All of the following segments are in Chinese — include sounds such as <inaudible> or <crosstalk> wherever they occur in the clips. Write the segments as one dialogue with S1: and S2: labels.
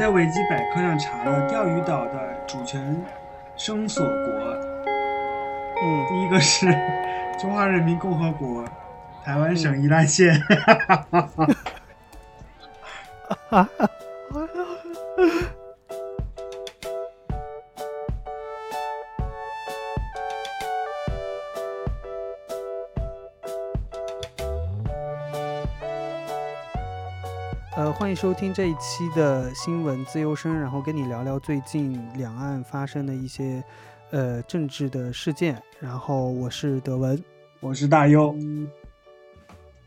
S1: 在维基百科上查了钓鱼岛的主权声索国，
S2: 嗯，
S1: 第一个是 <laughs> 中华人民共和国台湾省宜兰县。<laughs>
S2: 收听这一期的新闻自由声，然后跟你聊聊最近两岸发生的一些呃政治的事件。然后我是德文，
S1: 我是大优。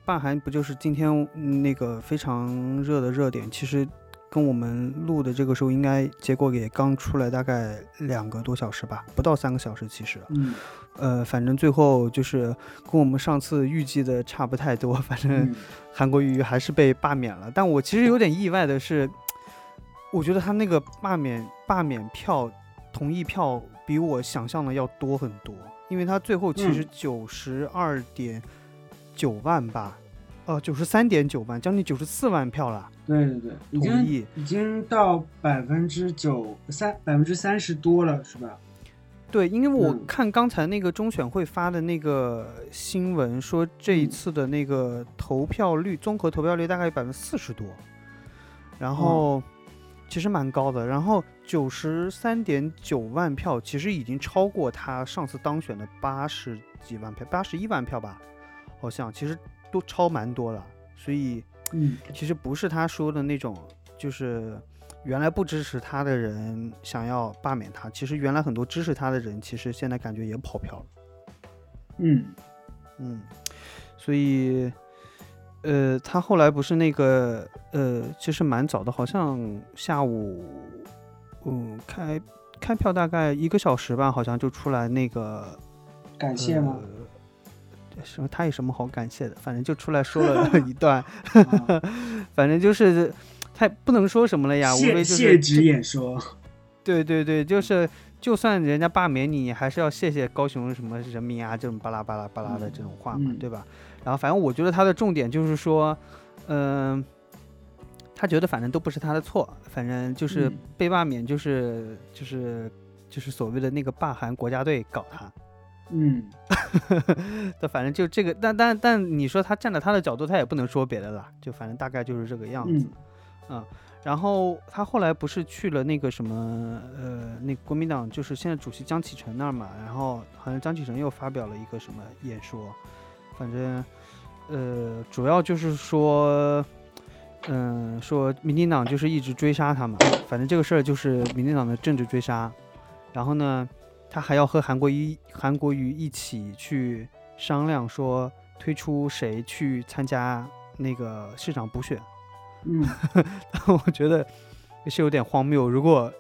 S2: 罢韩不就是今天那个非常热的热点？其实跟我们录的这个时候，应该结果也刚出来，大概两个多小时吧，不到三个小时。其实，
S1: 嗯，
S2: 呃，反正最后就是跟我们上次预计的差不太多。反正韩国瑜还是被罢免了。但我其实有点意外的是，我觉得他那个罢免罢免票同意票比我想象的要多很多，因为他最后其实九十二点。九万吧，呃，九十三点九万，将近九十四万票了。
S1: 对对对，已经已经到百分之九三百分之三十多了，是吧？
S2: 对，因为我看刚才那个中选会发的那个新闻，说这一次的那个投票率，综合投票率大概有百分之四十多，然后其实蛮高的。然后九十三点九万票，其实已经超过他上次当选的八十几万票，八十一万票吧。好像其实都超蛮多了，所以，
S1: 嗯，
S2: 其实不是他说的那种，就是原来不支持他的人想要罢免他，其实原来很多支持他的人，其实现在感觉也跑票了，
S1: 嗯
S2: 嗯，所以，呃，他后来不是那个，呃，其实蛮早的，好像下午，嗯，开开票大概一个小时吧，好像就出来那个
S1: 感谢吗？
S2: 什么？他有什么好感谢的？反正就出来说了 <laughs> 一段，<laughs> 反正就是他不能说什么了呀，无非就是
S1: 谢直演说。
S2: 对对对，就是就算人家罢免你，还是要谢谢高雄什么人民啊，这种巴拉巴拉巴拉的这种话嘛，对吧？然后反正我觉得他的重点就是说，嗯，他觉得反正都不是他的错，反正就是被罢免，就是就是就是所谓的那个罢韩国家队搞他。
S1: 嗯，<laughs>
S2: 那反正就这个，但但但你说他站在他的角度，他也不能说别的了，就反正大概就是这个样子，嗯，然后他后来不是去了那个什么，呃，那国民党就是现在主席江启臣那儿嘛，然后好像江启臣又发表了一个什么演说，反正，呃，主要就是说，嗯，说民进党就是一直追杀他嘛，反正这个事儿就是民进党的政治追杀，然后呢。他还要和韩国瑜、韩国瑜一起去商量，说推出谁去参加那个市长补选。
S1: 嗯，<laughs>
S2: 我觉得也是有点荒谬。如果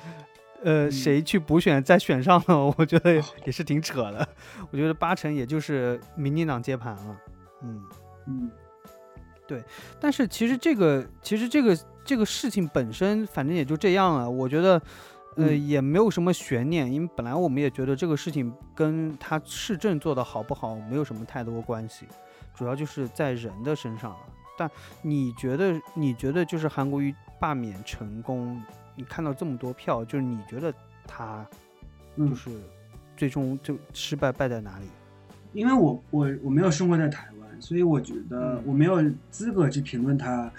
S2: <laughs> 呃谁去补选再选上了，我觉得也是挺扯的。我觉得八成也就是民进党接盘了。嗯
S1: 嗯，
S2: 对。但是其实这个其实这个这个事情本身，反正也就这样了。我觉得。呃，也没有什么悬念，因为本来我们也觉得这个事情跟他市政做的好不好没有什么太多关系，主要就是在人的身上。但你觉得，你觉得就是韩国瑜罢免成功，你看到这么多票，就是你觉得他就是最终就失败败在哪里？
S1: 因为我我我没有生活在台湾，所以我觉得我没有资格去评论他。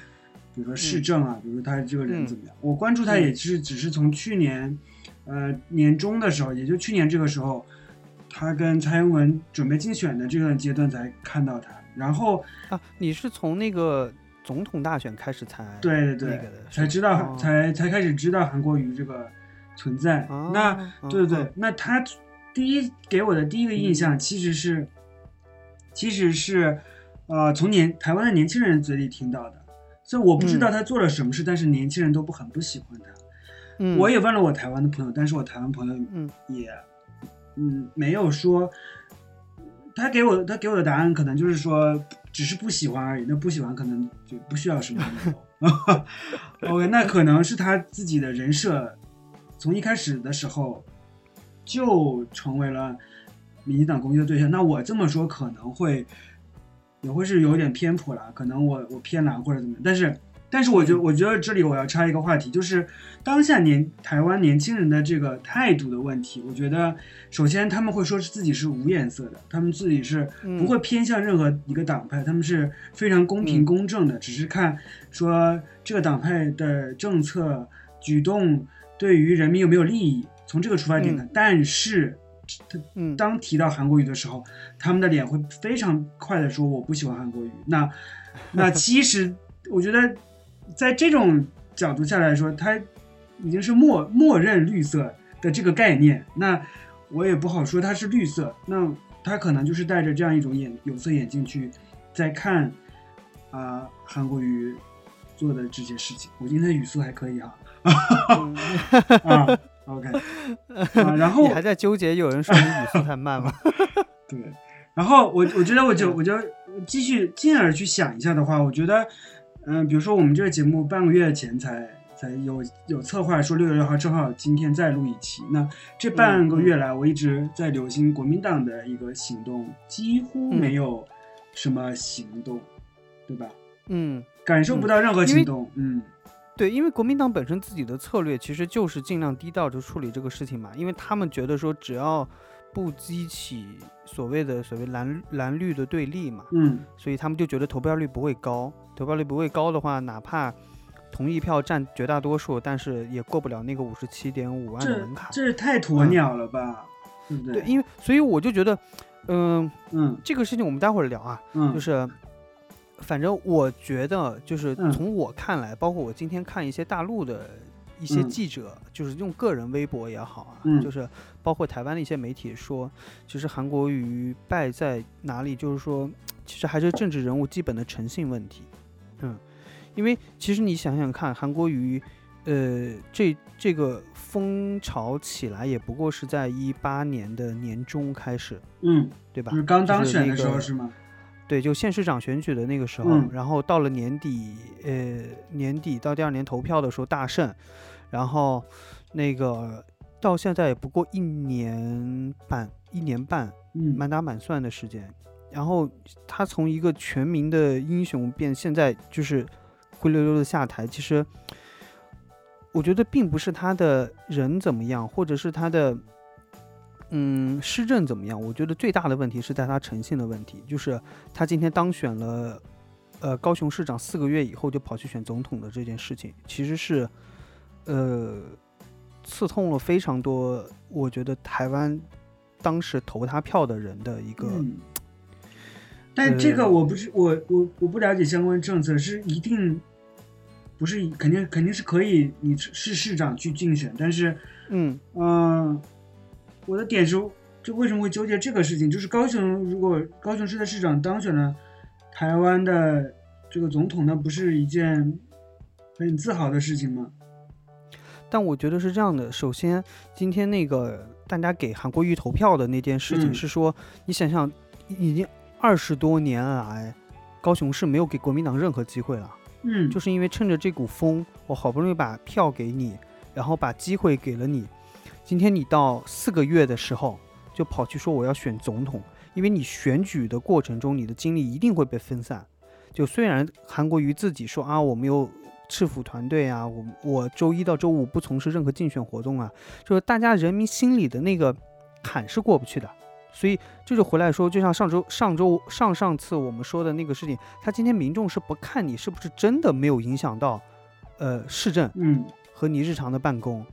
S1: 比如说市政啊，比如说他这个人怎么样？我关注他也是只是从去年，呃年中的时候，也就去年这个时候，他跟蔡英文准备竞选的这段阶段才看到他。然后
S2: 啊，你是从那个总统大选开始才
S1: 对对对才知道才才开始知道韩国瑜这个存在。那对对对，那他第一给我的第一个印象其实是其实是呃从年台湾的年轻人嘴里听到的。所以我不知道他做了什么事，但是年轻人都不很不喜欢他。
S2: 嗯，
S1: 我也问了我台湾的朋友，但是我台湾朋友嗯也嗯没有说，他给我他给我的答案可能就是说只是不喜欢而已。那不喜欢可能就不需要什么理由。<laughs> OK，那可能是他自己的人设从一开始的时候就成为了民进党攻击的对象。那我这么说可能会。也会是有点偏颇了，可能我我偏蓝或者怎么样，但是但是我觉得，我觉得这里我要插一个话题，就是当下年台湾年轻人的这个态度的问题。我觉得，首先他们会说是自己是无颜色的，他们自己是不会偏向任何一个党派，他们是非常公平公正的，只是看说这个党派的政策举动对于人民有没有利益，从这个出发点看。但是，他当提到韩国语的时候，他们的脸会非常快的说我不喜欢韩国语。那 <laughs> 那其实我觉得。在这种角度下来说，它已经是默默认绿色的这个概念。那我也不好说它是绿色，那他可能就是戴着这样一种眼有色眼镜去在看啊韩国瑜做的这些事情。我今天的语速还可以啊，<laughs> 啊，OK，<laughs> 然后
S2: 你还在纠结有人说你语速太慢吗？<laughs>
S1: 对，然后我我觉得我就我就继续进而去想一下的话，我觉得。嗯，比如说我们这个节目半个月前才才有有策划说六月六号正好今天再录一期，那这半个月来我一直在留心国民党的一个行动，几乎没有什么行动，对吧？
S2: 嗯，
S1: 感受不到任何行动。嗯，
S2: 对，因为国民党本身自己的策略其实就是尽量低调就处理这个事情嘛，因为他们觉得说只要不激起所谓的所谓蓝蓝绿的对立嘛，
S1: 嗯，
S2: 所以他们就觉得投票率不会高。投票率不会高的话，哪怕同意票占绝大多数，但是也过不了那个五十七点五万的门槛。
S1: 这是太鸵鸟了吧？对不
S2: 对？对，因为所以我就觉得，
S1: 嗯嗯，
S2: 这个事情我们待会儿聊啊。
S1: 嗯，
S2: 就是反正我觉得，就是从我看来，包括我今天看一些大陆的一些记者，就是用个人微博也好啊，就是包括台湾的一些媒体说，其实韩国瑜败在哪里？就是说，其实还是政治人物基本的诚信问题。嗯，因为其实你想想看，韩国瑜，呃，这这个风潮起来也不过是在一八年的年中开始，
S1: 嗯，
S2: 对吧？
S1: 就是刚当选的时候是吗？
S2: 对，就县市长选举的那个时候，然后到了年底，呃，年底到第二年投票的时候大胜，然后那个到现在也不过一年半，一年半，
S1: 嗯，
S2: 满打满算的时间。然后他从一个全民的英雄变现在就是灰溜溜的下台，其实我觉得并不是他的人怎么样，或者是他的嗯施政怎么样。我觉得最大的问题是在他诚信的问题，就是他今天当选了呃高雄市长四个月以后就跑去选总统的这件事情，其实是呃刺痛了非常多，我觉得台湾当时投他票的人的一个。
S1: 但这个我不是我我我不了解相关政策，是一定不是肯定肯定是可以你是市长去竞选，但是
S2: 嗯
S1: 嗯，我的点是就为什么会纠结这个事情？就是高雄如果高雄市的市长当选了台湾的这个总统，那不是一件很自豪的事情吗？
S2: 但我觉得是这样的，首先今天那个大家给韩国瑜投票的那件事情是说，你想想已经。二十多年来，高雄市没有给国民党任何机会了。
S1: 嗯，
S2: 就是因为趁着这股风，我好不容易把票给你，然后把机会给了你。今天你到四个月的时候，就跑去说我要选总统，因为你选举的过程中，你的精力一定会被分散。就虽然韩国瑜自己说啊，我没有赤府团队啊，我我周一到周五不从事任何竞选活动啊，就是大家人民心里的那个坎是过不去的。所以这就回来说，就像上周、上周、上上次我们说的那个事情，他今天民众是不看你是不是真的没有影响到，呃，市政，
S1: 嗯，
S2: 和你日常的办公，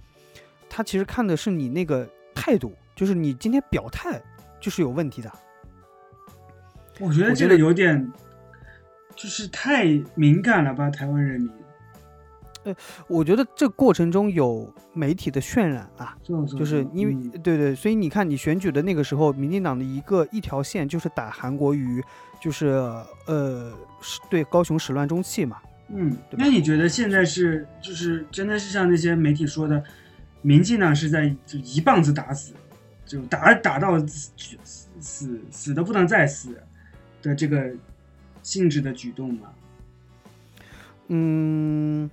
S2: 他其实看的是你那个态度，就是你今天表态就是有问题的。
S1: 我觉得这个有点，就是太敏感了吧，台湾人民。
S2: 呃，我觉得这过程中有媒体的渲染啊，就是因为对对，所以你看你选举的那个时候，民进党的一个一条线就是打韩国瑜，就是呃，对高雄始乱终弃嘛。
S1: 嗯，那你觉得现在是就是真的是像那些媒体说的，民进党是在就一棒子打死，就打打到死死死的不能再死的这个性质的举动嘛？
S2: 嗯。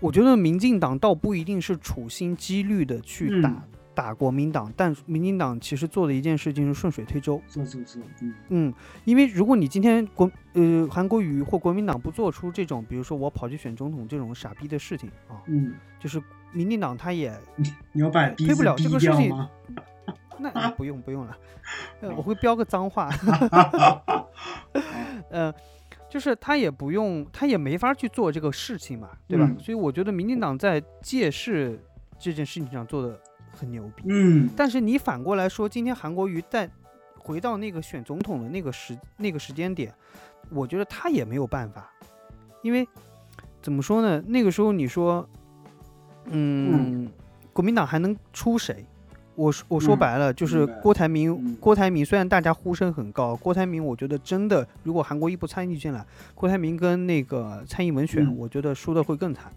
S2: 我觉得民进党倒不一定是处心积虑的去打打国民党，但民进党其实做的一件事情是顺水推舟。
S1: 做做做，嗯
S2: 嗯，因为如果你今天国呃韩国瑜或国民党不做出这种，比如说我跑去选总统这种傻逼的事情啊，
S1: 嗯，
S2: 就是民进党他也
S1: 你要把
S2: 推不了这个事情
S1: 吗？<laughs>
S2: 那不用不用了，<laughs> 我会标个脏话。<laughs> 呃，就是他也不用，他也没法去做这个事情嘛，对吧？所以我觉得民进党在借势这件事情上做的很牛逼。
S1: 嗯，
S2: 但是你反过来说，今天韩国瑜在回到那个选总统的那个时那个时间点，我觉得他也没有办法，因为怎么说呢？那个时候你说，嗯，国民党还能出谁？我说我说白了就是郭台铭，郭台铭虽然大家呼声很高，郭台铭我觉得真的，如果韩国一不参与进来，郭台铭跟那个蔡英文选，我觉得输的会更惨。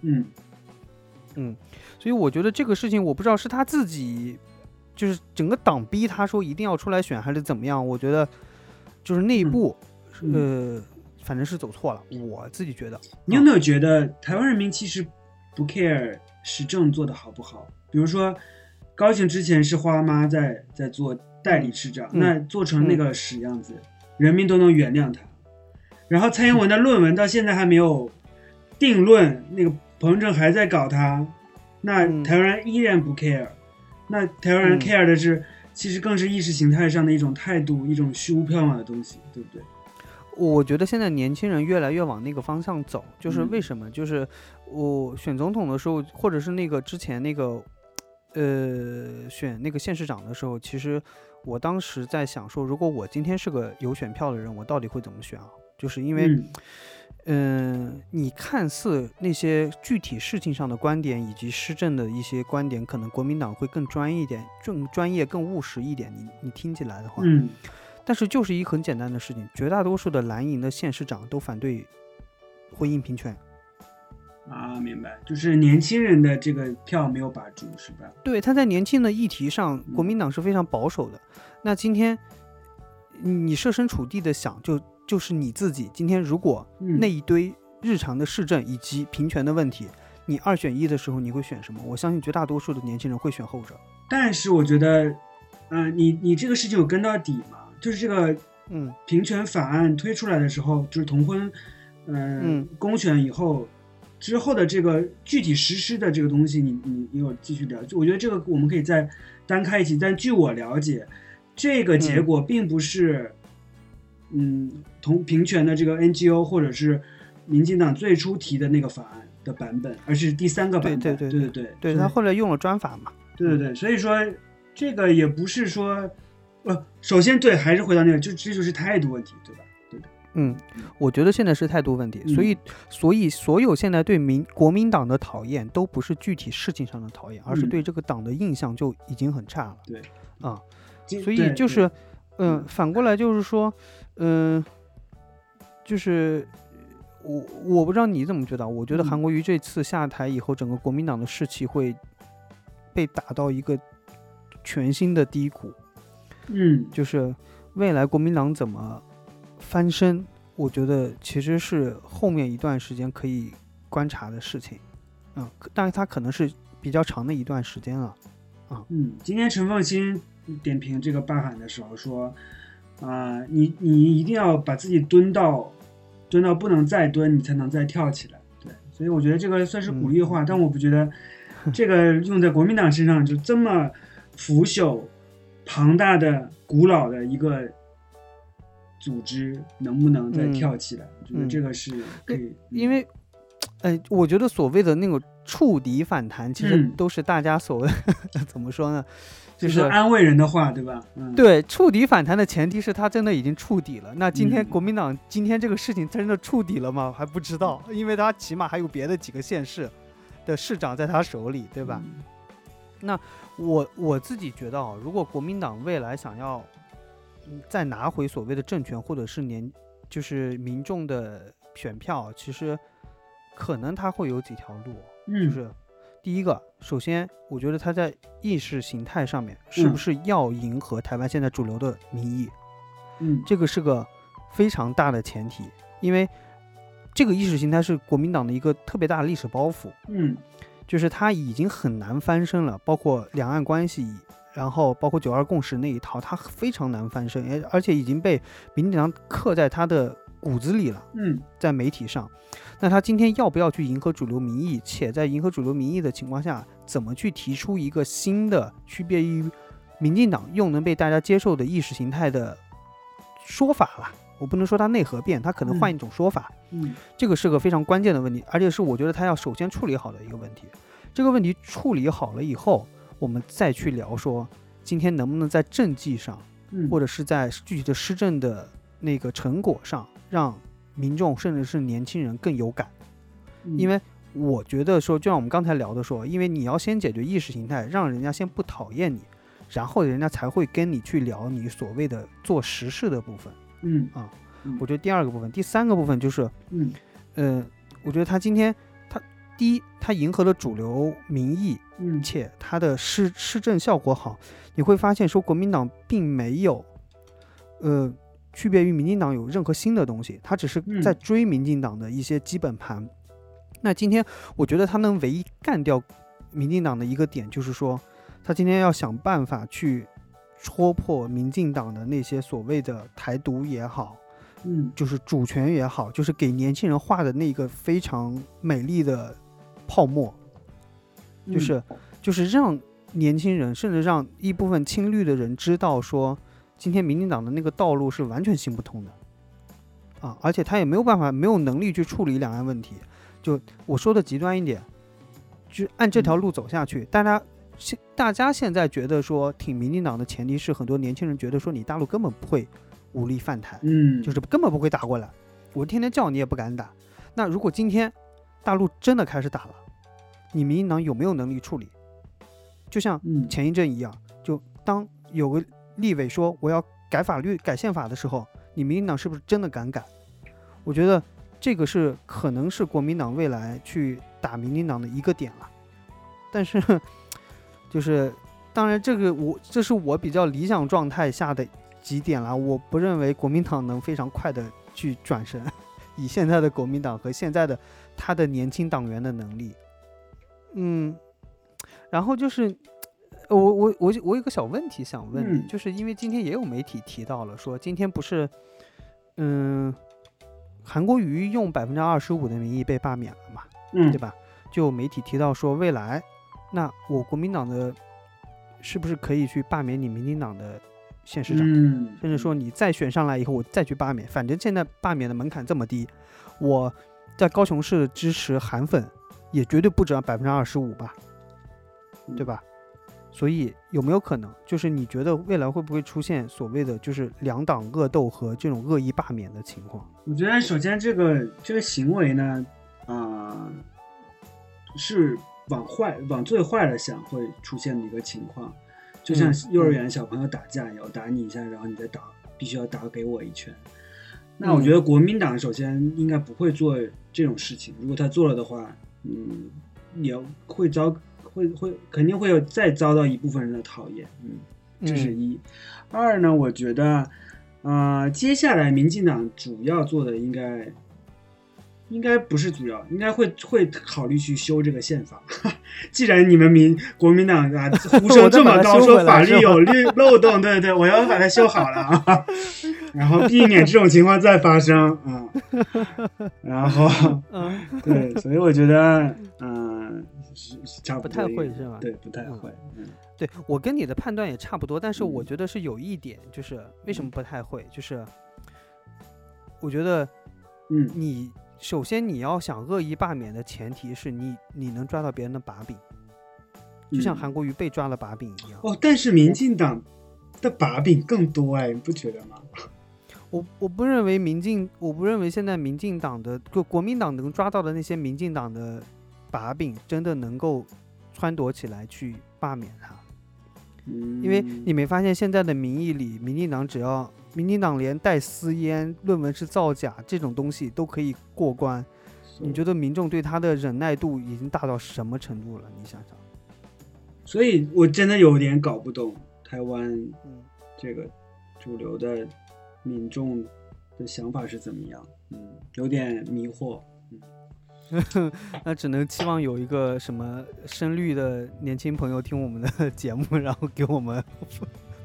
S1: 嗯
S2: 嗯，所以我觉得这个事情我不知道是他自己，就是整个党逼他说一定要出来选还是怎么样？我觉得就是内部，呃，反正是走错了。我自己觉得，
S1: 你有没有觉得台湾人民其实不 care 时政做的好不好？比如说。高雄之前是花妈在在做代理市长，那做成那个屎样子，人民都能原谅他。然后蔡英文的论文到现在还没有定论，那个彭正还在搞他，那台湾人依然不 care。那台湾人 care 的是，其实更是意识形态上的一种态度，一种虚无缥缈的东西，对不对？
S2: 我觉得现在年轻人越来越往那个方向走，就是为什么？就是我选总统的时候，或者是那个之前那个。呃，选那个县市长的时候，其实我当时在想说，如果我今天是个有选票的人，我到底会怎么选啊？就是因为，嗯，你看似那些具体事情上的观点以及施政的一些观点，可能国民党会更专业一点，更专业、更务实一点。你你听起来的话，
S1: 嗯，
S2: 但是就是一很简单的事情，绝大多数的蓝营的县市长都反对婚姻平权。
S1: 啊，明白，就是年轻人的这个票没有把住，是吧？
S2: 对，他在年轻的议题上，国民党是非常保守的。那今天你设身处地的想，就就是你自己，今天如果那一堆日常的市政以及平权的问题，你二选一的时候，你会选什么？我相信绝大多数的年轻人会选后者。
S1: 但是我觉得，嗯，你你这个事情有跟到底吗？就是这个，
S2: 嗯，
S1: 平权法案推出来的时候，就是同婚，嗯，公选以后。之后的这个具体实施的这个东西，你你你有继续了解？我觉得这个我们可以再单开一期。但据我了解，这个结果并不是，嗯，同平权的这个 NGO 或者是民进党最初提的那个法案的版本，而是第三个版本。
S2: 对
S1: 对对对
S2: 对，对他后来用了专法嘛？
S1: 对对对，所以说这个也不是说，呃，首先对，还是回到那个，就这就是态度问题，对吧？
S2: 嗯，我觉得现在是态度问题，所以，所以所有现在对民国民党的讨厌，都不是具体事情上的讨厌，而是对这个党的印象就已经很差了。
S1: 对，
S2: 啊，所以就是，嗯，反过来就是说，嗯，就是我我不知道你怎么觉得，我觉得韩国瑜这次下台以后，整个国民党的士气会被打到一个全新的低谷。
S1: 嗯，
S2: 就是未来国民党怎么？翻身，我觉得其实是后面一段时间可以观察的事情，嗯，但是它可能是比较长的一段时间了，啊，
S1: 嗯，今天陈凤新点评这个罢喊的时候说，啊，你你一定要把自己蹲到，蹲到不能再蹲，你才能再跳起来，对，所以我觉得这个算是鼓励话，但我不觉得 <laughs> 这个用在国民党身上就这么腐朽、庞大的、古老的一个。组织能不能再跳起来？我觉得这个是可以，
S2: 因为，哎，我觉得所谓的那个触底反弹，其实都是大家所谓 <laughs> 怎么说呢？就是
S1: 安慰人的话，对吧？
S2: 嗯对，触底反弹的前提是他真的已经触底了。那今天国民党今天这个事情真的触底了吗？还不知道，因为他起码还有别的几个县市的市长在他手里，对吧？那我我自己觉得啊，如果国民党未来想要。再拿回所谓的政权，或者是年，就是民众的选票，其实可能他会有几条路，就是第一个，首先我觉得他在意识形态上面是不是要迎合台湾现在主流的民意，
S1: 嗯，
S2: 这个是个非常大的前提，因为这个意识形态是国民党的一个特别大的历史包袱，
S1: 嗯。
S2: 就是他已经很难翻身了，包括两岸关系，然后包括九二共识那一套，他非常难翻身，而而且已经被民进党刻在他的骨子里了。
S1: 嗯，
S2: 在媒体上，那他今天要不要去迎合主流民意？且在迎合主流民意的情况下，怎么去提出一个新的区别于民进党又能被大家接受的意识形态的说法了？我不能说他内核变，他可能换一种说法。
S1: 嗯，
S2: 这个是个非常关键的问题，而且是我觉得他要首先处理好的一个问题。这个问题处理好了以后，我们再去聊说今天能不能在政绩上，或者是在具体的施政的那个成果上，让民众甚至是年轻人更有感。因为我觉得说，就像我们刚才聊的说，因为你要先解决意识形态，让人家先不讨厌你，然后人家才会跟你去聊你所谓的做实事的部分。
S1: 嗯
S2: 啊，我觉得第二个部分，第三个部分就是，
S1: 嗯，
S2: 呃，我觉得他今天他第一，它迎合了主流民意，
S1: 嗯，
S2: 且它的施施政效果好，你会发现说国民党并没有，呃，区别于民进党有任何新的东西，他只是在追民进党的一些基本盘。那今天我觉得他能唯一干掉民进党的一个点，就是说他今天要想办法去。戳破民进党的那些所谓的台独也好，
S1: 嗯，
S2: 就是主权也好，就是给年轻人画的那个非常美丽的泡沫，就是就是让年轻人，甚至让一部分青绿的人知道说，今天民进党的那个道路是完全行不通的，啊，而且他也没有办法，没有能力去处理两岸问题。就我说的极端一点，就按这条路走下去，大家。现大家现在觉得说挺民进党的前提是很多年轻人觉得说你大陆根本不会武力犯台，
S1: 嗯，
S2: 就是根本不会打过来，我天天叫你也不敢打。那如果今天大陆真的开始打了，你民进党有没有能力处理？就像前一阵一样，就当有个立委说我要改法律、改宪法的时候，你民进党是不是真的敢改？我觉得这个是可能是国民党未来去打民进党的一个点了，但是。<laughs> 就是，当然，这个我这是我比较理想状态下的几点了。我不认为国民党能非常快的去转身，以现在的国民党和现在的他的年轻党员的能力，嗯，然后就是，我我我我有个小问题想问你，就是因为今天也有媒体提到了，说今天不是，嗯，韩国瑜用百分之二十五的名义被罢免了嘛，
S1: 嗯，
S2: 对吧？就媒体提到说未来。那我国民党的是不是可以去罢免你民进党的县市长？
S1: 嗯，
S2: 甚至说你再选上来以后，我再去罢免，反正现在罢免的门槛这么低，我在高雄市支持韩粉也绝对不止百分之二十五吧，对吧？所以有没有可能，就是你觉得未来会不会出现所谓的就是两党恶斗和这种恶意罢免的情况？
S1: 我觉得首先这个这个行为呢，啊，是。往坏往最坏了想会出现的一个情况，就像幼儿园小朋友打架一样，打你一下，然后你再打，必须要打给我一拳。那我觉得国民党首先应该不会做这种事情，如果他做了的话，嗯，也会遭会会肯定会有再遭到一部分人的讨厌，嗯，这是一。二呢，我觉得，呃，接下来民进党主要做的应该。应该不是主要，应该会会考虑去修这个宪法。<laughs> 既然你们民国民党啊呼 <laughs> 声这么高，说法律有律漏洞，对对，我要把它修好了啊，<laughs> 然后避免这种情况再发生啊。然后，<laughs> 对，所以我觉得，嗯，差不
S2: 太会是吧？
S1: 对，不太会。嗯，
S2: 对我跟你的判断也差不多，但是我觉得是有一点，就是为什么不太会，就是我觉得，
S1: 嗯，
S2: 你。首先，你要想恶意罢免的前提是你你能抓到别人的把柄，就像韩国瑜被抓了把柄一样。
S1: 哦，但是民进党的把柄更多哎，你不觉得吗？<laughs>
S2: 我我不认为民进，我不认为现在民进党的就国民党能抓到的那些民进党的把柄，真的能够撺掇起来去罢免他。因为你没发现现在的民意里，民进党只要。民进党连带私烟、论文是造假这种东西都可以过关，你觉得民众对他的忍耐度已经大到什么程度了？你想想。
S1: 所以我真的有点搞不懂台湾这个主流的民众的想法是怎么样，嗯，有点迷惑，嗯。<laughs>
S2: 那只能期望有一个什么深绿的年轻朋友听我们的节目，然后给我们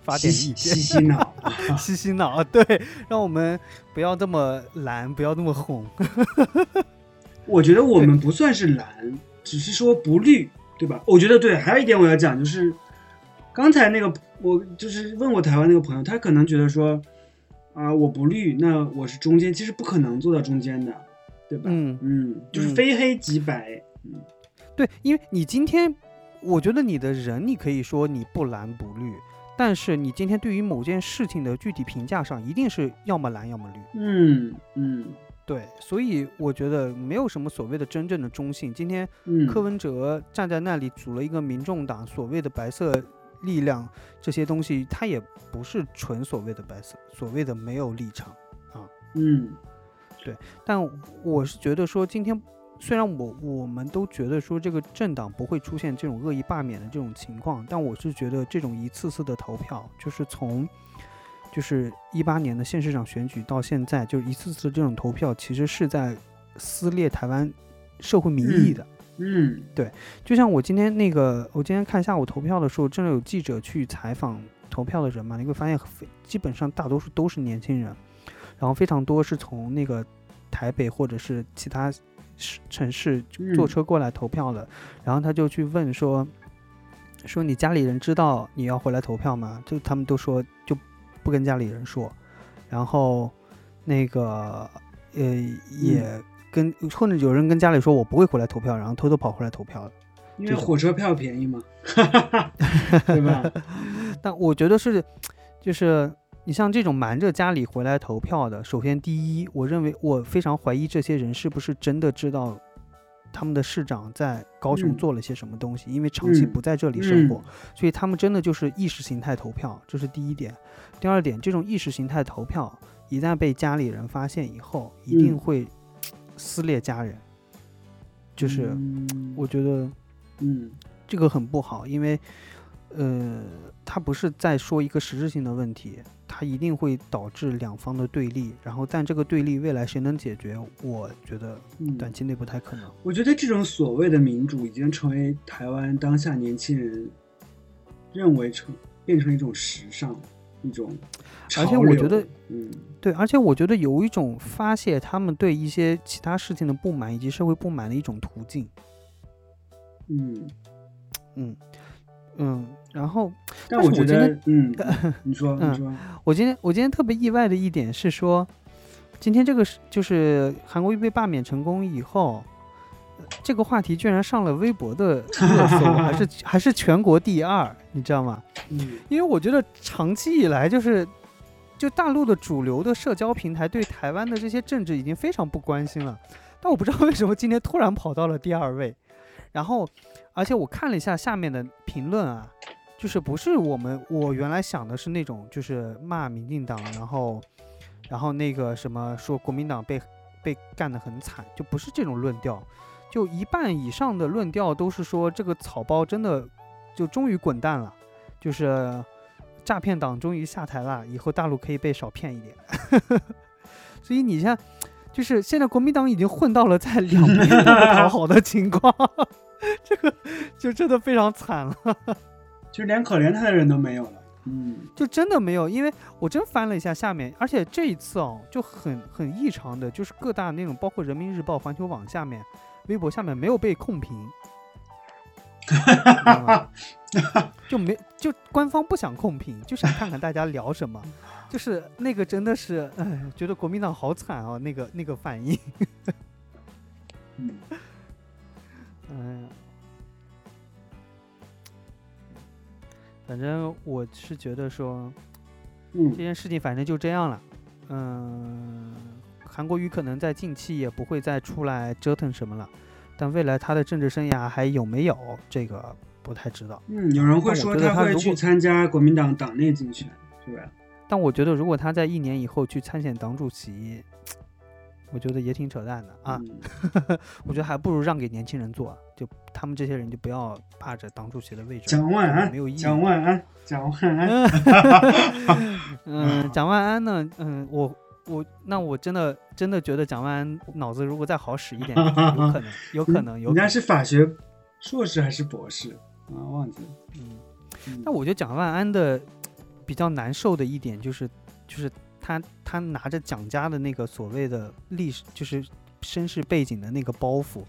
S2: 发点意见，
S1: 洗洗脑，<laughs>
S2: 洗洗脑，对，让我们不要这么蓝，不要那么红。<laughs>
S1: 我觉得我们不算是蓝，只是说不绿，对吧？我觉得对。还有一点我要讲，就是刚才那个我就是问我台湾那个朋友，他可能觉得说啊，我不绿，那我是中间，其实不可能做到中间的。对吧？嗯嗯，就是非黑即白。嗯，
S2: 对，因为你今天，我觉得你的人，你可以说你不蓝不绿，但是你今天对于某件事情的具体评价上，一定是要么蓝要么绿。
S1: 嗯嗯，
S2: 对，所以我觉得没有什么所谓的真正的中性。今天柯文哲站在那里组了一个民众党，所谓的白色力量这些东西，他也不是纯所谓的白色，所谓的没有立场啊。
S1: 嗯。
S2: 对，但我是觉得说，今天虽然我我们都觉得说这个政党不会出现这种恶意罢免的这种情况，但我是觉得这种一次次的投票，就是从就是一八年的县市长选举到现在，就是一次次这种投票，其实是在撕裂台湾社会民意的。
S1: 嗯，
S2: 对，就像我今天那个，我今天看下午投票的时候，真的有记者去采访投票的人嘛，你会发现基本上大多数都是年轻人，然后非常多是从那个。台北或者是其他市城市坐车过来投票的，然后他就去问说：“说你家里人知道你要回来投票吗？”就他们都说就不跟家里人说，然后那个呃也跟或者有人跟家里说我不会回来投票，然后偷偷跑回来投票了，
S1: 因为火车票便宜嘛，<laughs> 对吧？<laughs>
S2: 但我觉得是就是。你像这种瞒着家里回来投票的，首先第一，我认为我非常怀疑这些人是不是真的知道他们的市长在高雄做了些什么东西，因为长期不在这里生活，所以他们真的就是意识形态投票，这是第一点。第二点，这种意识形态投票一旦被家里人发现以后，一定会撕裂家人，就是我觉得，
S1: 嗯，
S2: 这个很不好，因为呃，他不是在说一个实质性的问题。它一定会导致两方的对立，然后但这个对立未来谁能解决？我觉得短期内不太可能。
S1: 我觉得这种所谓的民主已经成为台湾当下年轻人认为成变成一种时尚，一种
S2: 而且我觉得，
S1: 嗯，
S2: 对，而且我觉得有一种发泄他们对一些其他事情的不满以及社会不满的一种途径。
S1: 嗯
S2: 嗯嗯。然后，
S1: 但
S2: 我觉
S1: 得，嗯，<laughs> 你说，你说，
S2: 我今天我今天特别意外的一点是说，今天这个是就是韩国瑜被罢免成功以后，这个话题居然上了微博的热搜，还是 <laughs> 还是全国第二，你知道吗？
S1: 嗯，
S2: 因为我觉得长期以来就是就大陆的主流的社交平台对台湾的这些政治已经非常不关心了，但我不知道为什么今天突然跑到了第二位，然后而且我看了一下下面的评论啊。就是不是我们，我原来想的是那种，就是骂民进党，然后，然后那个什么说国民党被被干得很惨，就不是这种论调，就一半以上的论调都是说这个草包真的就终于滚蛋了，就是诈骗党终于下台了，以后大陆可以被少骗一点。<laughs> 所以你像，就是现在国民党已经混到了在两边都不讨好的情况，<laughs> 这个就真的非常惨了。
S1: 就连可怜他的人都没有了，嗯，
S2: 就真的没有，因为我真翻了一下下面，而且这一次哦，就很很异常的，就是各大那种，包括人民日报、环球网下面、微博下面没有被控评，<laughs> 就没就官方不想控评，就想看看大家聊什么，就是那个真的是，哎，觉得国民党好惨啊，那个那个反应，
S1: 嗯，<laughs>
S2: 哎。反正我是觉得说，
S1: 嗯，
S2: 这件事情反正就这样了。嗯，韩国瑜可能在近期也不会再出来折腾什么了，但未来他的政治生涯还有没有，这个不太知道。
S1: 嗯，有人会说他会去参加国民党党内竞选，是吧？
S2: 但我觉得如果他在一年以后去参选党主席。<tsk> 我觉得也挺扯淡的啊！<laughs> 我觉得还不如让给年轻人做，就他们这些人就不要霸着党主席的位置。
S1: 蒋万安
S2: 没有意义。
S1: 蒋万安，蒋万安。<laughs>
S2: 嗯，蒋万安呢？嗯，我我那我真的真的觉得蒋万安脑子如果再好使一点，有可能，<laughs> 有可能，有。
S1: 人家是法学硕士还是博士啊？忘记了。
S2: 嗯，那我觉得蒋万安的比较难受的一点就是，就是他他拿着蒋家的那个所谓的历史，就是身世背景的那个包袱，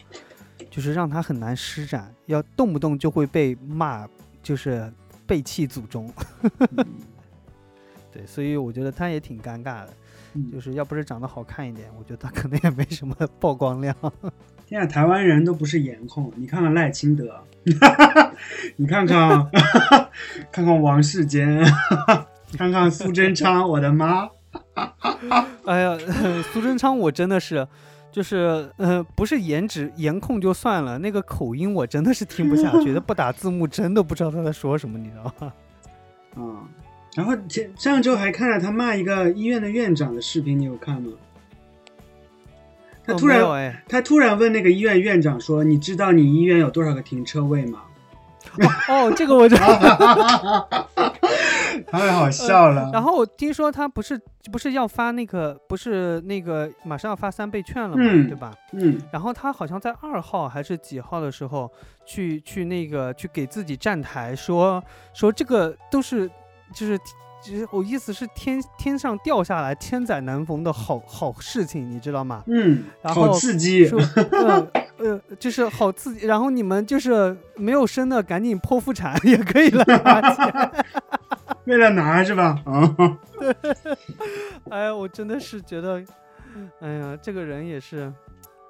S2: 就是让他很难施展，要动不动就会被骂，就是背弃祖宗。<laughs> 对，所以我觉得他也挺尴尬的。就是要不是长得好看一点，我觉得他可能也没什么曝光量。<laughs>
S1: 现在台湾人都不是颜控，你看看赖清德，<laughs> 你看看，看看王世坚，看看苏贞昌，我的妈！
S2: 哎呀，苏贞昌我真的是，就是呃，不是颜值颜控就算了，那个口音我真的是听不下去，<laughs> 他不打字幕真的不知道他在说什么，你知道吗？
S1: 啊。<laughs> 然后前上周还看了他骂一个医院的院长的视频，你有看吗？他突然他突然问那个医院院长说：“你知道你医院有多少个停车位吗？”
S2: 哦，这个我知道，<laughs> <laughs>
S1: 太好笑了。
S2: 然后我听说他不是不是要发那个不是那个马上要发三倍券了嘛，对吧？
S1: 嗯。
S2: 然后他好像在二号还是几号的时候去去那个去给自己站台说说这个都是。就是，其实我意思是天天上掉下来千载难逢的好好事情，你知道吗？
S1: 嗯，
S2: 好
S1: 刺激，
S2: 呃呃，就是好刺激。然后你们就是没有生的，赶紧剖腹产 <laughs> 也可以了，
S1: 为了拿是吧？啊，<laughs>
S2: 哎呀，我真的是觉得，哎呀，这个人也是，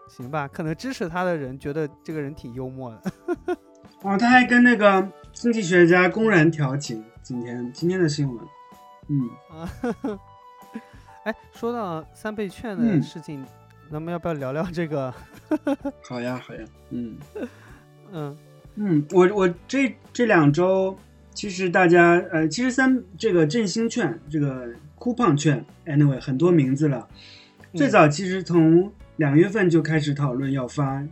S2: 行吧？可能支持他的人觉得这个人挺幽默的。<laughs>
S1: 哦，他还跟那个经济学家公然调情。今天今天的新闻，嗯
S2: 啊，<laughs> 哎，说到三倍券的事情，咱们要不要聊聊这个？
S1: 好呀，好呀，
S2: 嗯嗯
S1: 嗯，我我这这两周，其实大家呃，其实三这个振兴券，这个 coupon 券，anyway 很多名字了。最早其实从两月份就开始讨论要发，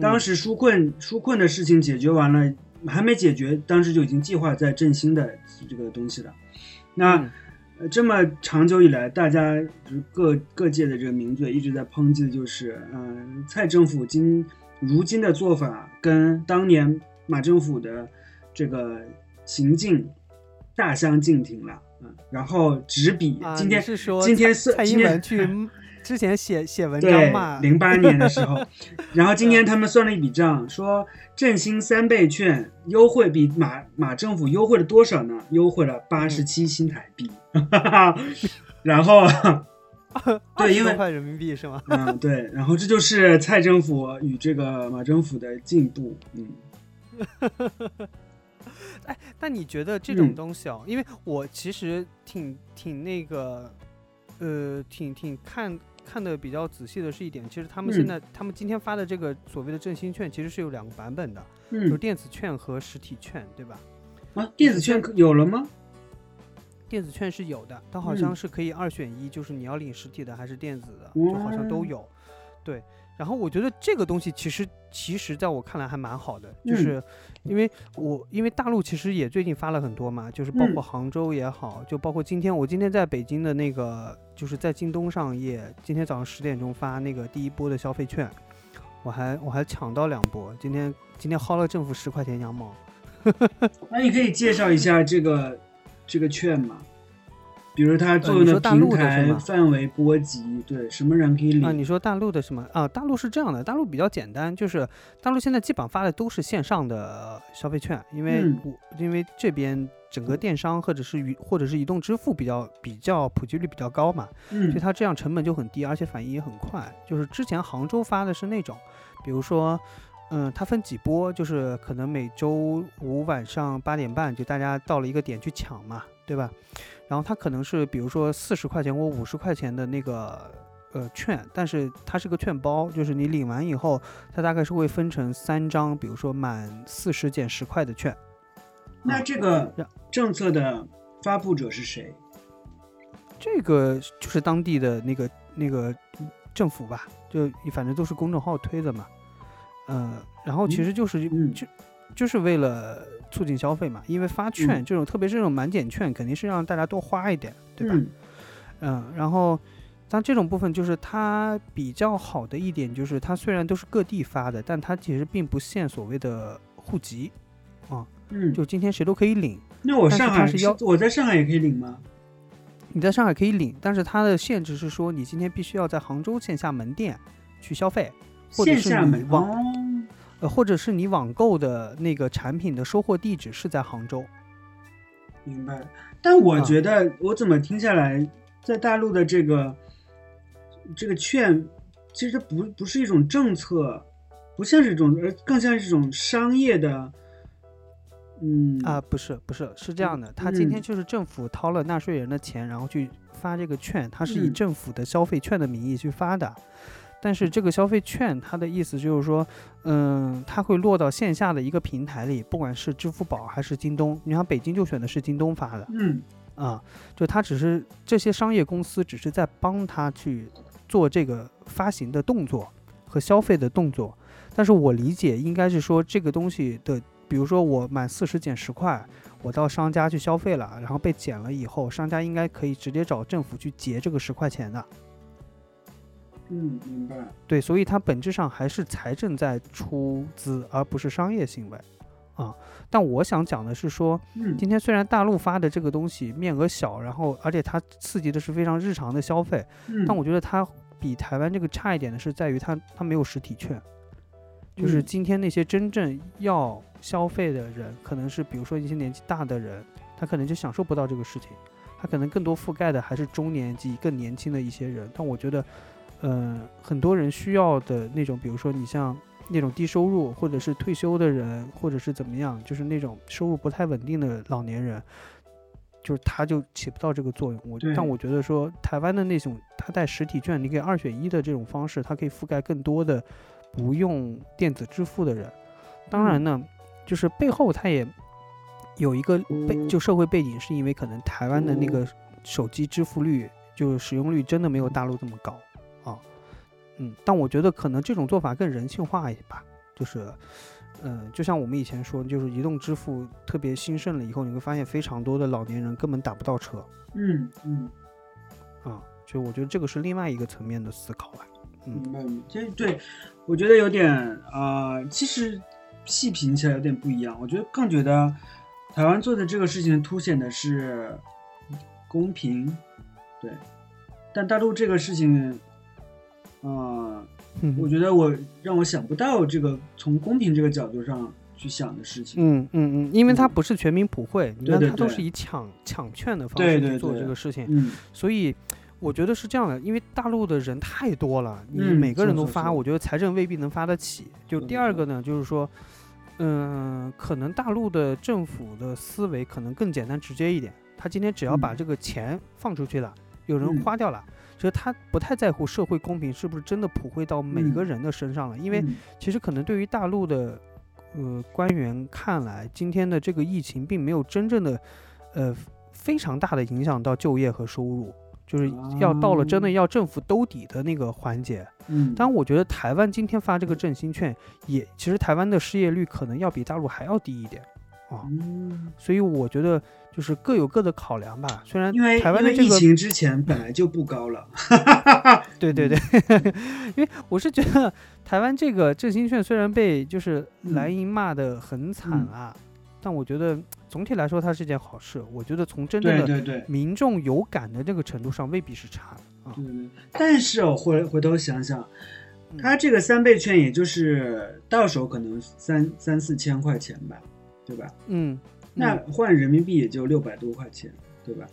S1: 当时纾困纾困的事情解决完了。还没解决，当时就已经计划在振兴的这个东西了。那这么长久以来，大家就是各各界的这个名嘴一直在抨击的就是，嗯，蔡政府今如今的做法跟当年马政府的这个行径大相径庭了。嗯，然后执笔今天
S2: 是说
S1: 今天是
S2: 蔡英文去。<laughs> 之前写写文章嘛，
S1: 零八年的时候，<laughs> 然后今天他们算了一笔账，说振兴三倍券优惠比马马政府优惠了多少呢？优惠了八十七新台币，<laughs> 然后对，因为
S2: 块人民币是吗？
S1: 嗯，对，然后这就是蔡政府与这个马政府的进步，嗯。
S2: 哎，那你觉得这种东西哦？因为我其实挺挺那个，呃，挺挺看。看的比较仔细的是一点，其实他们现在他们今天发的这个所谓的振兴券，其实是有两个版本的，有电子券和实体券，对吧？
S1: 啊，电子券有了吗？
S2: 电子券是有的，它好像是可以二选一，就是你要领实体的还是电子的，就好像都有。对，然后我觉得这个东西其实其实在我看来还蛮好的，就是因为我因为大陆其实也最近发了很多嘛，就是包括杭州也好，就包括今天我今天在北京的那个。就是在京东上也今天早上十点钟发那个第一波的消费券，我还我还抢到两波，今天今天薅了政府十块钱羊毛。<laughs>
S1: 那你可以介绍一下这个这个券吗？比如它作用的平台范围波及，对什么人可以领
S2: 啊？你说大陆的什么啊？大陆是这样的，大陆比较简单，就是大陆现在基本上发的都是线上的消费券，因为我因为这边。整个电商或者是移或者是移动支付比较比较普及率比较高嘛，所以它这样成本就很低，而且反应也很快。就是之前杭州发的是那种，比如说，嗯，它分几波，就是可能每周五晚上八点半就大家到了一个点去抢嘛，对吧？然后它可能是比如说四十块钱或五十块钱的那个呃券，但是它是个券包，就是你领完以后，它大概是会分成三张，比如说满四十减十块的券。
S1: 那这个政策的发布者是谁？
S2: 这个就是当地的那个那个政府吧，就反正都是公众号推的嘛。呃，然后其实就是就就是为了促进消费嘛，因为发券这种，特别是这种满减券，肯定是让大家多花一点，对吧？嗯，然后但这种部分就是它比较好的一点，就是它虽然都是各地发的，但它其实并不限所谓的户籍，啊，
S1: 嗯，
S2: 就今天谁都可以领。
S1: 那我上海
S2: 是要
S1: 我在上海也可以领吗？
S2: 你在上海可以领，但是它的限制是说你今天必须要在杭州线下门店去消费，或者是你网，呃，或者是你网购的那个产品的收货地址是在杭州。
S1: 明白。但我觉得我怎么听下来，在大陆的这个。这个券其实不不是一种政策，不像是一种，而更像是一种商业的，嗯
S2: 啊，不是不是是这样的，他今天就是政府掏了纳税人的钱，然后去发这个券，他是以政府的消费券的名义去发的，但是这个消费券它的意思就是说，嗯，它会落到线下的一个平台里，不管是支付宝还是京东，你像北京就选的是京东发的，
S1: 嗯
S2: 啊，就它只是这些商业公司只是在帮他去。做这个发行的动作和消费的动作，但是我理解应该是说这个东西的，比如说我满四十减十块，我到商家去消费了，然后被减了以后，商家应该可以直接找政府去结这个十块钱的。
S1: 嗯，明白。
S2: 对，所以它本质上还是财政在出资，而不是商业行为啊。但我想讲的是说，今天虽然大陆发的这个东西面额小，然后而且它刺激的是非常日常的消费，但我觉得它。比台湾这个差一点的是在于它它没有实体券，就是今天那些真正要消费的人，可能是比如说一些年纪大的人，他可能就享受不到这个事情，他可能更多覆盖的还是中年及更年轻的一些人。但我觉得，呃，很多人需要的那种，比如说你像那种低收入或者是退休的人，或者是怎么样，就是那种收入不太稳定的老年人。就是他就起不到这个作用，我但我觉得说台湾的那种他带实体券，你给二选一的这种方式，它可以覆盖更多的不用电子支付的人。当然呢，就是背后它也有一个背，就社会背景，是因为可能台湾的那个手机支付率就使用率真的没有大陆这么高啊。嗯，但我觉得可能这种做法更人性化一些吧，就是。嗯，就像我们以前说，就是移动支付特别兴盛了以后，你会发现非常多的老年人根本打不到车。
S1: 嗯嗯，
S2: 啊，就我觉得这个是另外一个层面的思考吧。
S1: 嗯，这对，我觉得有点啊，其实细品起来有点不一样。我觉得更觉得台湾做的这个事情凸显的是公平，对，但大陆这个事情，啊。我觉得我让我想不到这个从公平这个角度上去想的事情。
S2: 嗯嗯嗯，因为它不是全民普惠，你看它都是以抢抢券的方式去做这个事情。
S1: 嗯，
S2: 所以我觉得是这样的，因为大陆的人太多了，你每个人都发，我觉得财政未必能发得起。就第二个呢，就是说，嗯，可能大陆的政府的思维可能更简单直接一点，他今天只要把这个钱放出去了，有人花掉了。其实他不太在乎社会公平是不是真的普惠到每个人的身上了，因为其实可能对于大陆的呃官员看来，今天的这个疫情并没有真正的呃非常大的影响到就业和收入，就是要到了真的要政府兜底的那个环节。
S1: 嗯，
S2: 当然我觉得台湾今天发这个振兴券，也其实台湾的失业率可能要比大陆还要低一点啊，所以我觉得。就是各有各的考量吧，虽然
S1: 因为
S2: 台湾的这
S1: 个疫情之前本来就不高了，<laughs>
S2: 对对对，<laughs> 因为我是觉得台湾这个振兴券虽然被就是蓝营骂的很惨啊，但我觉得总体来说它是件好事。我觉得从真正的民众有感的这个程度上未必是差的啊。
S1: 但是我回回头想想，它这个三倍券也就是到手可能三三四千块钱吧，对吧？
S2: 嗯。
S1: 那换人民币也就六百多块钱，对吧？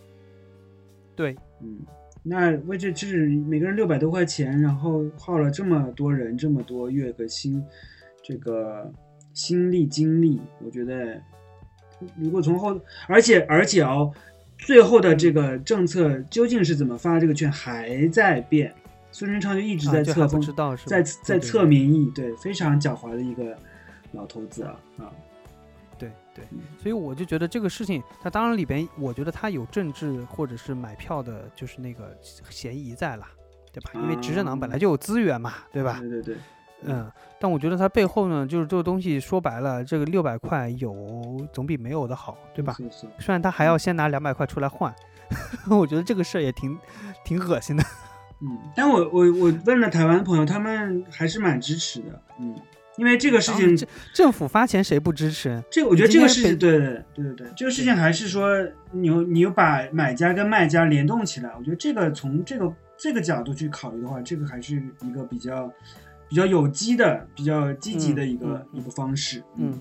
S2: 对，
S1: 嗯，那为这就是每个人六百多块钱，然后耗了这么多人这么多月的心，这个心力精力，我觉得如果从后，而且而且哦，最后的这个政策究竟是怎么发这个券还在变，孙春昌就一直在测风，在在测民意，对，非常狡猾的一个老头子啊啊。
S2: 对对，所以我就觉得这个事情，它当然里边，我觉得它有政治或者是买票的，就是那个嫌疑在了，对吧？因为执政党本来就有资源嘛，对吧？
S1: 对对对，
S2: 嗯。但我觉得它背后呢，就是这个东西说白了，这个六百块有总比没有的好，对吧？虽然他还要先拿两百块出来换，<laughs> 我觉得这个事儿也挺挺恶心的。<laughs>
S1: 嗯，但我我我问了台湾朋友，他们还是蛮支持的。嗯，因为这个事情，
S2: 政府发钱谁不支持？
S1: 这个我觉得这个事情，对对对对对，这个事情还是说你有你又把买家跟卖家联动起来。我觉得这个从这个这个角度去考虑的话，这个还是一个比较比较有机的、比较积极的一个一个方式。嗯。
S2: 嗯，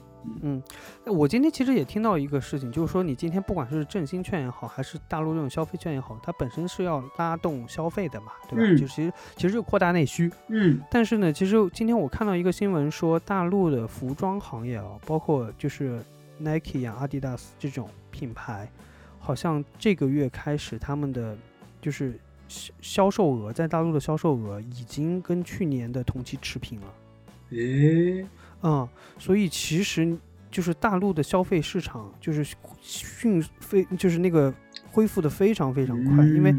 S2: 我今天其实也听到一个事情，就是说你今天不管是振兴券也好，还是大陆这种消费券也好，它本身是要拉动消费的嘛，对吧？就其实其实就扩大内需。
S1: 嗯。
S2: 但是呢，其实今天我看到一个新闻说，大陆的服装行业啊，包括就是 Nike 呀、阿迪达斯这种品牌，好像这个月开始他们的就是销销售额在大陆的销售额已经跟去年的同期持平了。
S1: 诶。
S2: 嗯，所以其实就是大陆的消费市场就是迅飞，就是那个恢复的非常非常快。因为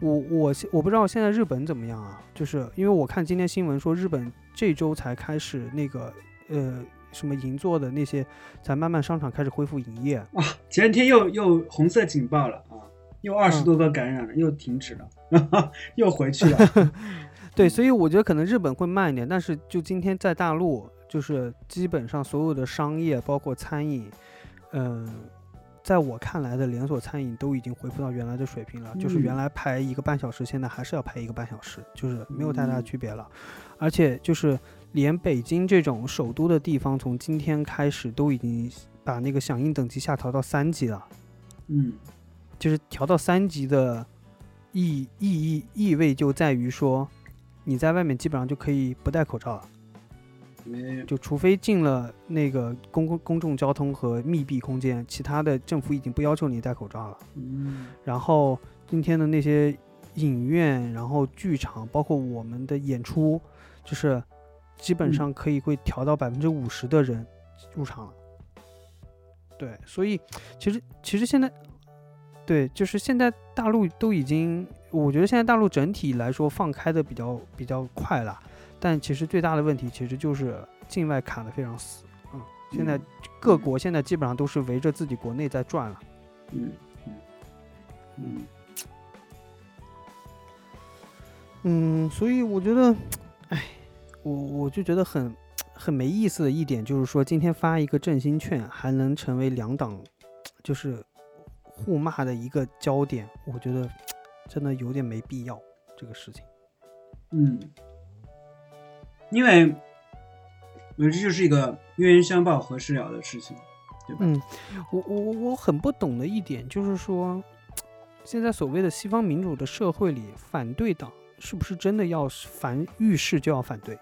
S2: 我我我不知道现在日本怎么样啊？就是因为我看今天新闻说日本这周才开始那个呃什么银座的那些才慢慢商场开始恢复营业。
S1: 哇，前两天又又红色警报了啊，又二十多个感染了，又停止了，<laughs> 又回去了。<laughs>
S2: 对，所以我觉得可能日本会慢一点，但是就今天在大陆。就是基本上所有的商业，包括餐饮，嗯，在我看来的连锁餐饮都已经恢复到原来的水平了。就是原来排一个半小时，现在还是要排一个半小时，就是没有太大区别了。而且就是连北京这种首都的地方，从今天开始都已经把那个响应等级下调到三级了。
S1: 嗯，
S2: 就是调到三级的意意义意味就在于说，你在外面基本上就可以不戴口罩了。就除非进了那个公共公众交通和密闭空间，其他的政府已经不要求你戴口罩了。
S1: 嗯，
S2: 然后今天的那些影院、然后剧场，包括我们的演出，就是基本上可以会调到百分之五十的人入场了。对，所以其实其实现在，对，就是现在大陆都已经，我觉得现在大陆整体来说放开的比较比较快了。但其实最大的问题其实就是境外卡的非常死，嗯，现在各国现在基本上都是围着自己国内在转了，
S1: 嗯嗯嗯。
S2: 嗯，所以我觉得，哎，我我就觉得很很没意思的一点就是说，今天发一个振兴券还能成为两党就是互骂的一个焦点，我觉得真的有点没必要这个事情，
S1: 嗯。因为，这就是一个冤冤相报何时了的事情，对吧？
S2: 嗯，我我我很不懂的一点就是说，现在所谓的西方民主的社会里，反对党是不是真的要凡遇事就要反对？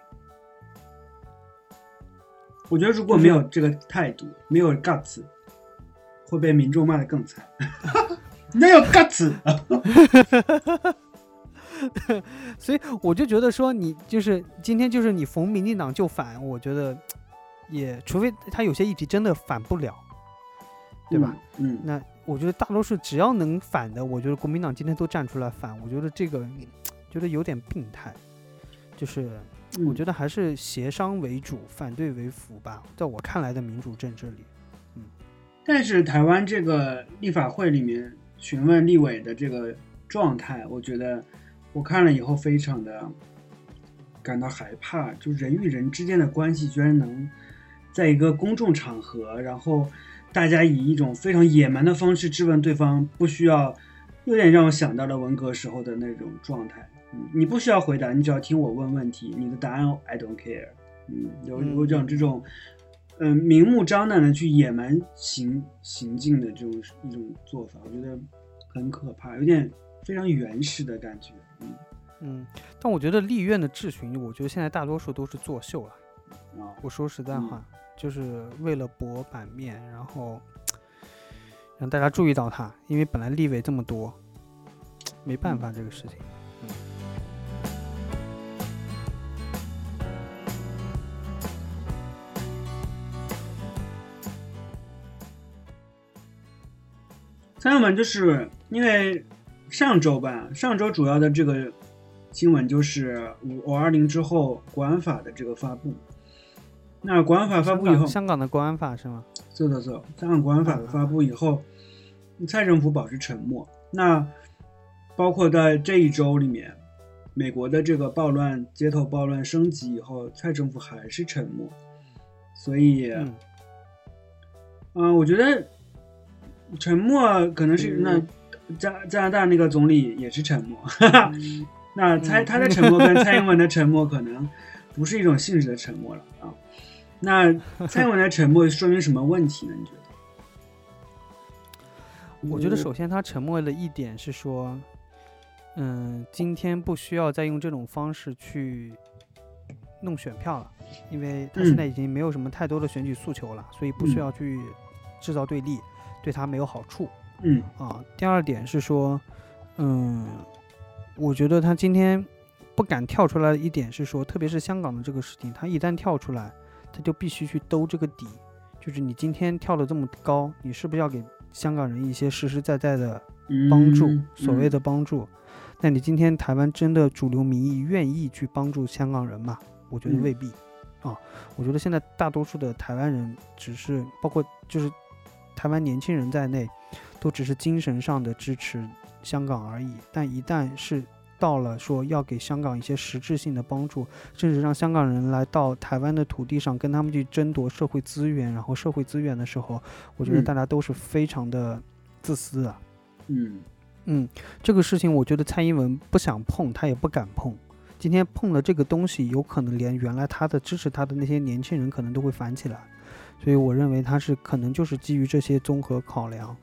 S1: 我觉得如果没有这个态度，没有 guts，会被民众骂的更惨。<laughs> 没有 guts。<laughs> <laughs>
S2: 所以我就觉得说，你就是今天就是你逢民进党就反，我觉得也除非他有些议题真的反不了，对吧？
S1: 嗯，
S2: 那我觉得大多数只要能反的，我觉得国民党今天都站出来反，我觉得这个觉得有点病态，就是我觉得还是协商为主，反对为辅吧，在我看来的民主政治里，嗯。
S1: 但是台湾这个立法会里面询问立委的这个状态，我觉得。我看了以后，非常的感到害怕，就人与人之间的关系居然能在一个公众场合，然后大家以一种非常野蛮的方式质问对方，不需要，有点让我想到了文革时候的那种状态。嗯，你不需要回答，你只要听我问问题，你的答案 I don't care。嗯，有有种这种，嗯，明目张胆的去野蛮行行径的这种一种做法，我觉得很可怕，有点非常原始的感觉。嗯
S2: 嗯，但我觉得立院的质询，我觉得现在大多数都是作秀了。
S1: 啊，
S2: 我说实在话，就是为了博版面，然后 <tsk> 让大家注意到他，因为本来立委这么多，没办法这个事情。嗯。
S1: 朋友们，就是因为。上周吧，上周主要的这个新闻就是五五二零之后国安法的这个发布。那国安法发布以后，
S2: 香港的国安法是吗？
S1: 走走走，香港国安法的发布以后，蔡政府保持沉默。那包括在这一周里面，美国的这个暴乱、街头暴乱升级以后，蔡政府还是沉默，所以，嗯，我觉得沉默可能是那加加拿大那个总理也是沉默，<laughs> 那蔡他的沉默跟蔡英文的沉默可能不是一种性质的沉默了啊。那蔡英文的沉默说明什么问题呢？你觉得？<laughs>
S2: 我觉得首先他沉默的一点是说。嗯，今天不需要再用这种方式去弄选票了，因为他现在已经没有什么太多的选举诉求了，所以不需要去制造对立，对他没有好处。
S1: 嗯
S2: 啊，第二点是说，嗯，我觉得他今天不敢跳出来的一点是说，特别是香港的这个事情，他一旦跳出来，他就必须去兜这个底，就是你今天跳的这么高，你是不是要给香港人一些实实在在的帮助？所谓的帮助。那你今天台湾真的主流民意愿意去帮助香港人吗？我觉得未必，啊，我觉得现在大多数的台湾人只是包括就是台湾年轻人在内，都只是精神上的支持香港而已。但一旦是到了说要给香港一些实质性的帮助，甚至让香港人来到台湾的土地上跟他们去争夺社会资源，然后社会资源的时候，我觉得大家都是非常的自私的，
S1: 嗯。
S2: 嗯，这个事情我觉得蔡英文不想碰，他也不敢碰。今天碰了这个东西，有可能连原来他的支持他的那些年轻人可能都会反起来。所以我认为他是可能就是基于这些综合考量，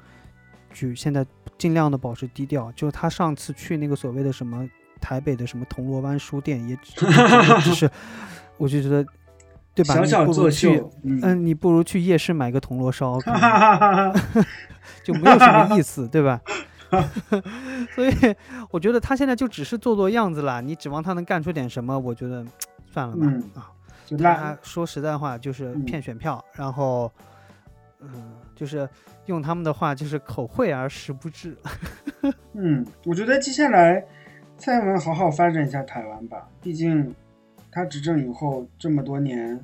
S2: 去现在尽量的保持低调。就他上次去那个所谓的什么台北的什么铜锣湾书店，<laughs> 也只是，我就觉得，对吧？
S1: 小小作秀。
S2: 嗯，你不如去夜市买个铜锣烧，<laughs> 就没有什么意思，对吧？<laughs> 所以我觉得他现在就只是做做样子啦，你指望他能干出点什么？我觉得算了吧。啊，他说实在话就是骗选票，然后，嗯，就是用他们的话就是口惠而实不至。<laughs>
S1: 嗯，我觉得接下来蔡英文好好发展一下台湾吧，毕竟他执政以后这么多年，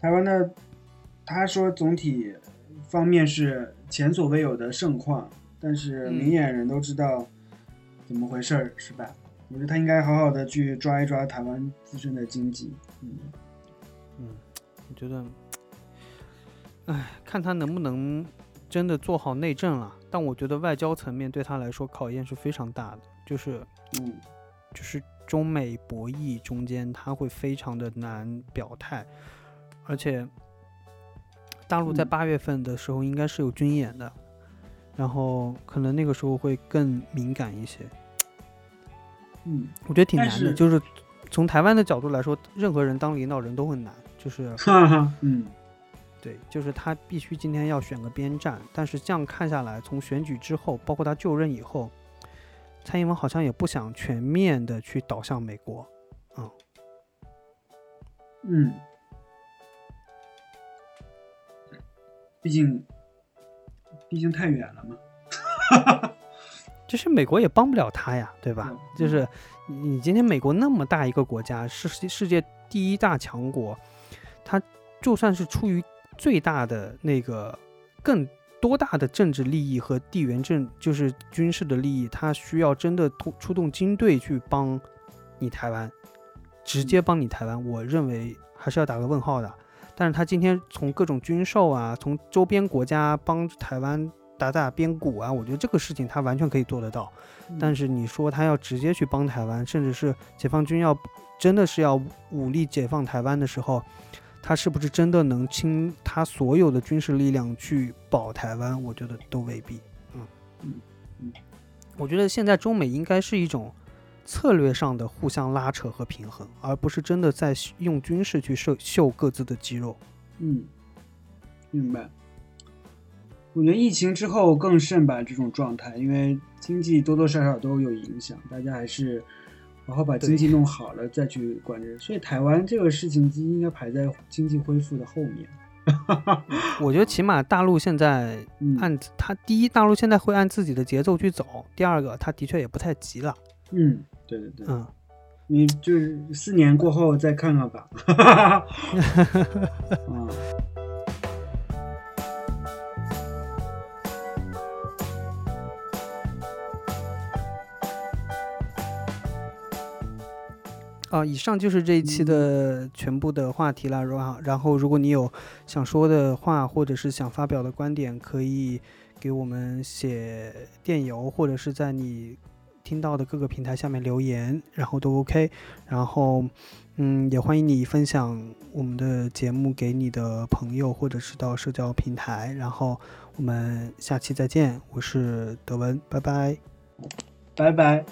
S1: 台湾的他说总体方面是前所未有的盛况。但是明眼人都知道怎么回事儿，是吧？我觉得他应该好好的去抓一抓台湾自身的经济。嗯
S2: 嗯，我觉得，哎，看他能不能真的做好内政了。但我觉得外交层面对他来说考验是非常大的，就是
S1: 嗯，
S2: 就是中美博弈中间他会非常的难表态，而且大陆在八月份的时候应该是有军演的。然后可能那个时候会更敏感一些，
S1: 嗯，
S2: 我觉得挺难的。就是从台湾的角度来说，任何人当领导人都很难。就是，
S1: 嗯，
S2: 对，就是他必须今天要选个边站。但是这样看下来，从选举之后，包括他就任以后，蔡英文好像也不想全面的去倒向美国，
S1: 啊，嗯，毕竟。毕竟太远了嘛，
S2: 就是美国也帮不了他呀，对吧？就是你今天美国那么大一个国家，是世界第一大强国，他就算是出于最大的那个更多大的政治利益和地缘政，就是军事的利益，他需要真的出出动军队去帮你台湾，直接帮你台湾，我认为还是要打个问号的。但是他今天从各种军售啊，从周边国家帮台湾打打边鼓啊，我觉得这个事情他完全可以做得到。但是你说他要直接去帮台湾，甚至是解放军要真的是要武力解放台湾的时候，他是不是真的能倾他所有的军事力量去保台湾？我觉得都未必。
S1: 嗯嗯嗯，
S2: 我觉得现在中美应该是一种。策略上的互相拉扯和平衡，而不是真的在用军事去秀秀各自的肌肉。
S1: 嗯，明白。我觉得疫情之后更甚吧，这种状态，因为经济多多少少都有影响，大家还是好好把经济弄好了再去管这。所以台湾这个事情应该排在经济恢复的后面。<laughs>
S2: 我觉得起码大陆现在按他第一，大陆现在会按自己的节奏去走；第二个，他的确也不太急了。
S1: 嗯。对对对，
S2: 嗯，
S1: 你就是四年过后再看看吧。<laughs> <laughs> 嗯。
S2: 啊，以上就是这一期的全部的话题了。然然后，如果你有想说的话，或者是想发表的观点，可以给我们写电邮，或者是在你听到的各个平台下面留言，然后都 OK。然后，嗯，也欢迎你分享我们的节目给你的朋友，或者是到社交平台。然后，我们下期再见。我是德文，拜拜，
S1: 拜拜。